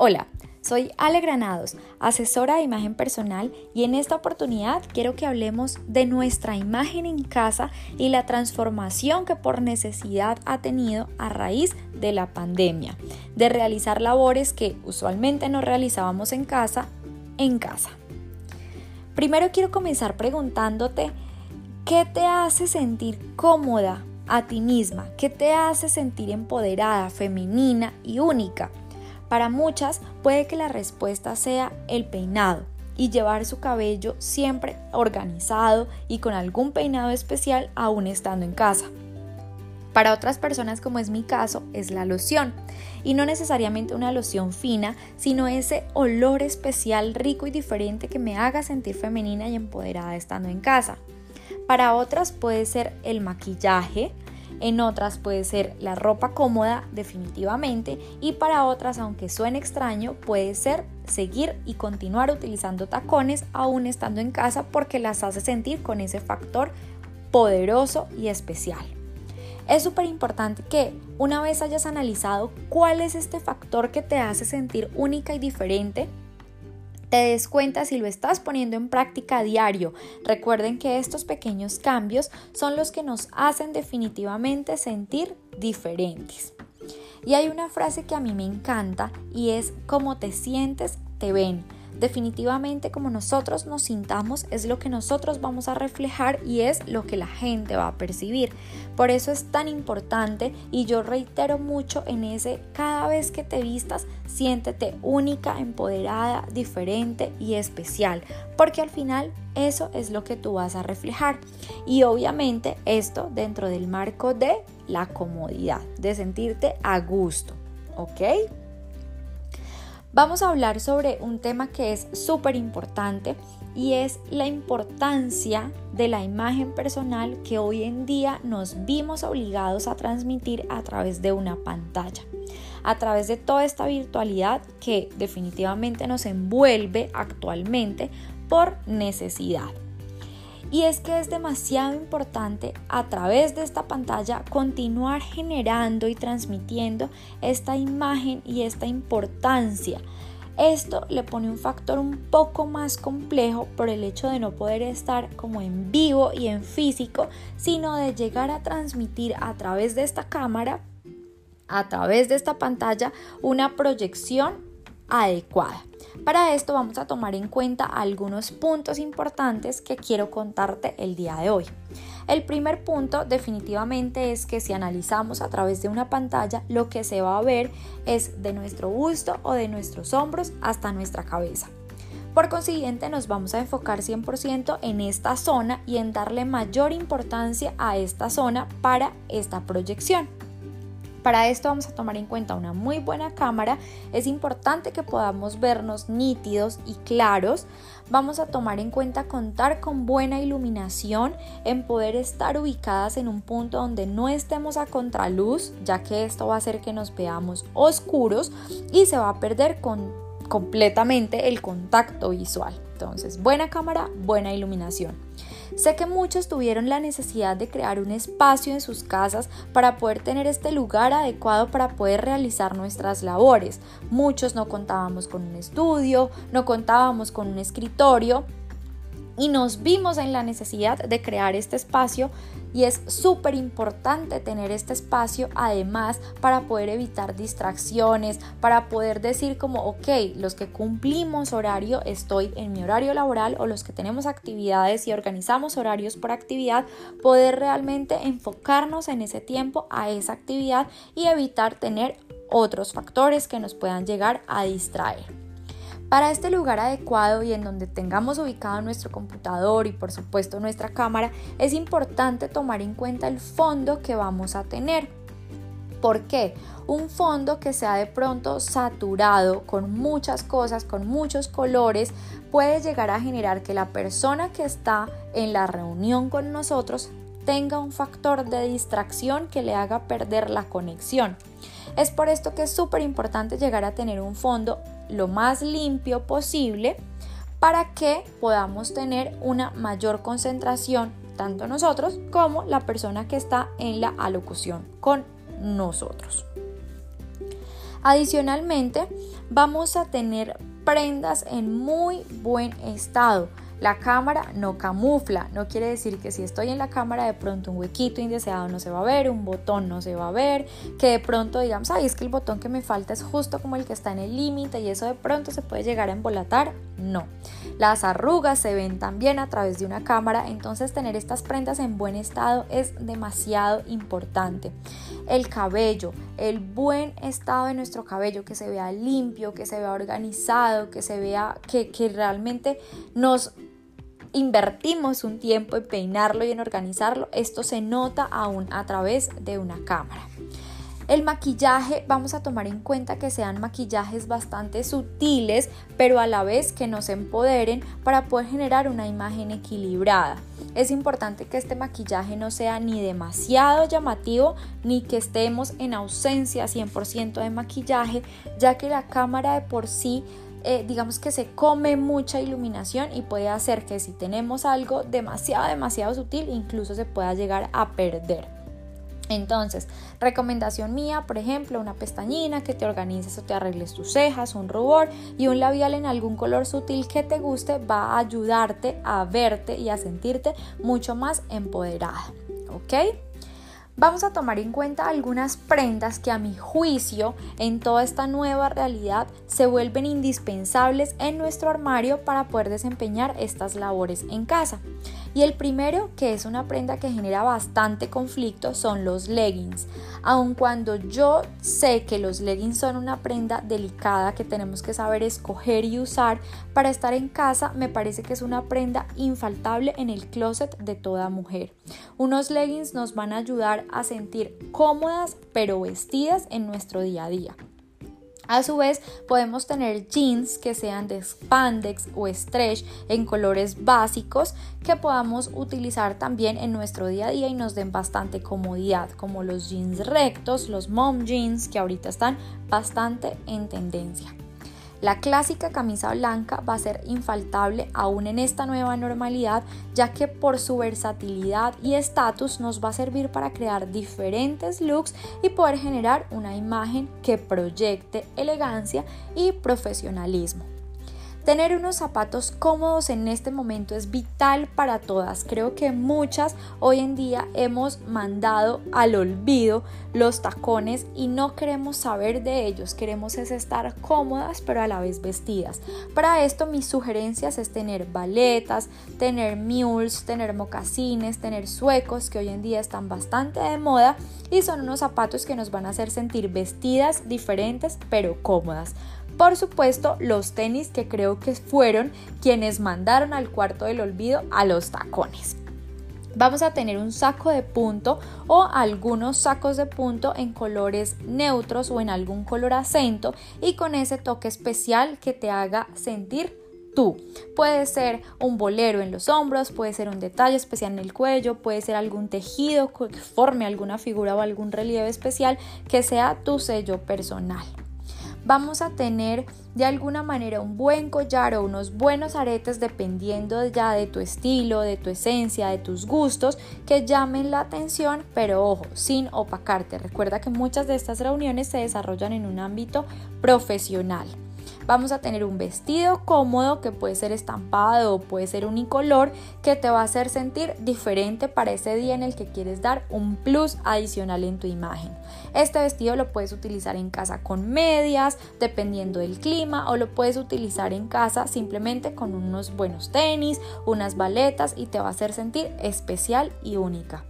Hola, soy Ale Granados, asesora de imagen personal y en esta oportunidad quiero que hablemos de nuestra imagen en casa y la transformación que por necesidad ha tenido a raíz de la pandemia, de realizar labores que usualmente no realizábamos en casa, en casa. Primero quiero comenzar preguntándote, ¿qué te hace sentir cómoda a ti misma? ¿Qué te hace sentir empoderada, femenina y única? Para muchas puede que la respuesta sea el peinado y llevar su cabello siempre organizado y con algún peinado especial aún estando en casa. Para otras personas, como es mi caso, es la loción. Y no necesariamente una loción fina, sino ese olor especial rico y diferente que me haga sentir femenina y empoderada estando en casa. Para otras puede ser el maquillaje, en otras puede ser la ropa cómoda definitivamente y para otras, aunque suene extraño, puede ser seguir y continuar utilizando tacones aún estando en casa porque las hace sentir con ese factor poderoso y especial. Es súper importante que una vez hayas analizado cuál es este factor que te hace sentir única y diferente, te des cuenta si lo estás poniendo en práctica a diario. Recuerden que estos pequeños cambios son los que nos hacen definitivamente sentir diferentes. Y hay una frase que a mí me encanta y es como te sientes, te ven. Definitivamente como nosotros nos sintamos es lo que nosotros vamos a reflejar y es lo que la gente va a percibir. Por eso es tan importante y yo reitero mucho en ese cada vez que te vistas siéntete única, empoderada, diferente y especial, porque al final eso es lo que tú vas a reflejar. Y obviamente esto dentro del marco de la comodidad, de sentirte a gusto, ¿ok? Vamos a hablar sobre un tema que es súper importante y es la importancia de la imagen personal que hoy en día nos vimos obligados a transmitir a través de una pantalla, a través de toda esta virtualidad que definitivamente nos envuelve actualmente por necesidad. Y es que es demasiado importante a través de esta pantalla continuar generando y transmitiendo esta imagen y esta importancia. Esto le pone un factor un poco más complejo por el hecho de no poder estar como en vivo y en físico, sino de llegar a transmitir a través de esta cámara, a través de esta pantalla, una proyección adecuada. Para esto vamos a tomar en cuenta algunos puntos importantes que quiero contarte el día de hoy. El primer punto definitivamente es que si analizamos a través de una pantalla, lo que se va a ver es de nuestro busto o de nuestros hombros hasta nuestra cabeza. Por consiguiente, nos vamos a enfocar 100% en esta zona y en darle mayor importancia a esta zona para esta proyección. Para esto vamos a tomar en cuenta una muy buena cámara. Es importante que podamos vernos nítidos y claros. Vamos a tomar en cuenta contar con buena iluminación, en poder estar ubicadas en un punto donde no estemos a contraluz, ya que esto va a hacer que nos veamos oscuros y se va a perder con, completamente el contacto visual. Entonces, buena cámara, buena iluminación. Sé que muchos tuvieron la necesidad de crear un espacio en sus casas para poder tener este lugar adecuado para poder realizar nuestras labores. Muchos no contábamos con un estudio, no contábamos con un escritorio y nos vimos en la necesidad de crear este espacio y es súper importante tener este espacio además para poder evitar distracciones, para poder decir como, ok, los que cumplimos horario, estoy en mi horario laboral o los que tenemos actividades y organizamos horarios por actividad, poder realmente enfocarnos en ese tiempo a esa actividad y evitar tener otros factores que nos puedan llegar a distraer. Para este lugar adecuado y en donde tengamos ubicado nuestro computador y por supuesto nuestra cámara, es importante tomar en cuenta el fondo que vamos a tener. ¿Por qué? Un fondo que sea de pronto saturado con muchas cosas, con muchos colores, puede llegar a generar que la persona que está en la reunión con nosotros tenga un factor de distracción que le haga perder la conexión. Es por esto que es súper importante llegar a tener un fondo lo más limpio posible para que podamos tener una mayor concentración tanto nosotros como la persona que está en la alocución con nosotros. Adicionalmente, vamos a tener prendas en muy buen estado. La cámara no camufla, no quiere decir que si estoy en la cámara de pronto un huequito indeseado no se va a ver, un botón no se va a ver, que de pronto digamos, ay, es que el botón que me falta es justo como el que está en el límite y eso de pronto se puede llegar a embolatar. No. Las arrugas se ven también a través de una cámara, entonces tener estas prendas en buen estado es demasiado importante. El cabello, el buen estado de nuestro cabello, que se vea limpio, que se vea organizado, que se vea que, que realmente nos invertimos un tiempo en peinarlo y en organizarlo, esto se nota aún a través de una cámara. El maquillaje, vamos a tomar en cuenta que sean maquillajes bastante sutiles, pero a la vez que nos empoderen para poder generar una imagen equilibrada. Es importante que este maquillaje no sea ni demasiado llamativo ni que estemos en ausencia 100% de maquillaje, ya que la cámara de por sí eh, digamos que se come mucha iluminación y puede hacer que si tenemos algo demasiado, demasiado sutil, incluso se pueda llegar a perder. Entonces, recomendación mía, por ejemplo, una pestañina que te organices o te arregles tus cejas, un rubor y un labial en algún color sutil que te guste va a ayudarte a verte y a sentirte mucho más empoderada. ¿Ok? Vamos a tomar en cuenta algunas prendas que a mi juicio en toda esta nueva realidad se vuelven indispensables en nuestro armario para poder desempeñar estas labores en casa. Y el primero, que es una prenda que genera bastante conflicto, son los leggings. Aun cuando yo sé que los leggings son una prenda delicada que tenemos que saber escoger y usar para estar en casa, me parece que es una prenda infaltable en el closet de toda mujer. Unos leggings nos van a ayudar a sentir cómodas pero vestidas en nuestro día a día. A su vez, podemos tener jeans que sean de spandex o stretch en colores básicos que podamos utilizar también en nuestro día a día y nos den bastante comodidad, como los jeans rectos, los mom jeans que ahorita están bastante en tendencia. La clásica camisa blanca va a ser infaltable aún en esta nueva normalidad, ya que por su versatilidad y estatus nos va a servir para crear diferentes looks y poder generar una imagen que proyecte elegancia y profesionalismo. Tener unos zapatos cómodos en este momento es vital para todas. Creo que muchas hoy en día hemos mandado al olvido los tacones y no queremos saber de ellos. Queremos es estar cómodas pero a la vez vestidas. Para esto mis sugerencias es tener baletas, tener mules, tener mocasines, tener suecos que hoy en día están bastante de moda y son unos zapatos que nos van a hacer sentir vestidas diferentes pero cómodas. Por supuesto, los tenis que creo que fueron quienes mandaron al cuarto del olvido a los tacones. Vamos a tener un saco de punto o algunos sacos de punto en colores neutros o en algún color acento y con ese toque especial que te haga sentir tú. Puede ser un bolero en los hombros, puede ser un detalle especial en el cuello, puede ser algún tejido que forme alguna figura o algún relieve especial que sea tu sello personal vamos a tener de alguna manera un buen collar o unos buenos aretes dependiendo ya de tu estilo, de tu esencia, de tus gustos que llamen la atención, pero ojo, sin opacarte. Recuerda que muchas de estas reuniones se desarrollan en un ámbito profesional. Vamos a tener un vestido cómodo que puede ser estampado o puede ser unicolor que te va a hacer sentir diferente para ese día en el que quieres dar un plus adicional en tu imagen. Este vestido lo puedes utilizar en casa con medias, dependiendo del clima, o lo puedes utilizar en casa simplemente con unos buenos tenis, unas baletas y te va a hacer sentir especial y única.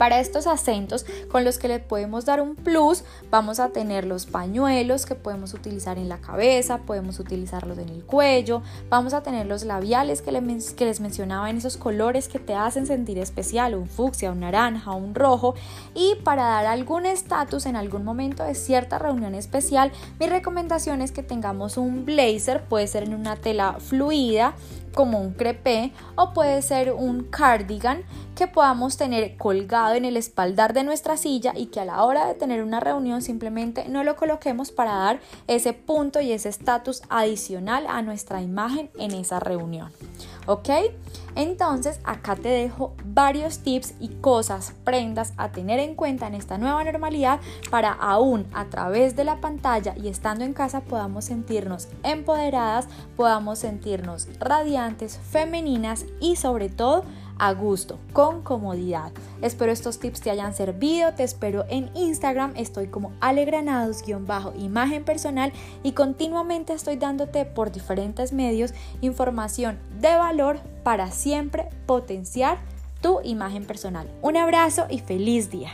Para estos acentos con los que le podemos dar un plus, vamos a tener los pañuelos que podemos utilizar en la cabeza, podemos utilizarlos en el cuello, vamos a tener los labiales que, les mencionaba en esos colores que te hacen sentir especial, un fucsia, un naranja, un rojo. Y para dar algún estatus en algún momento de cierta reunión especial, mi recomendación es que tengamos un blazer, puede ser en una tela fluida, como un crepé o puede ser un cardigan que podamos tener colgado en el espaldar de nuestra silla y que a la hora de tener una reunión simplemente no lo coloquemos para dar ese punto y ese estatus adicional a nuestra imagen en esa reunión. ¿Ok? Entonces acá te dejo varios tips y cosas, prendas a tener en cuenta en esta nueva normalidad para aún a través de la pantalla y estando en casa podamos sentirnos empoderadas, podamos sentirnos radiantes, femeninas y sobre todo a gusto, con comodidad. Espero estos tips te hayan servido, te espero en Instagram, estoy como alegranados-imagen personal y continuamente estoy dándote por diferentes medios información de valor para siempre potenciar tu imagen personal. Un abrazo y feliz día.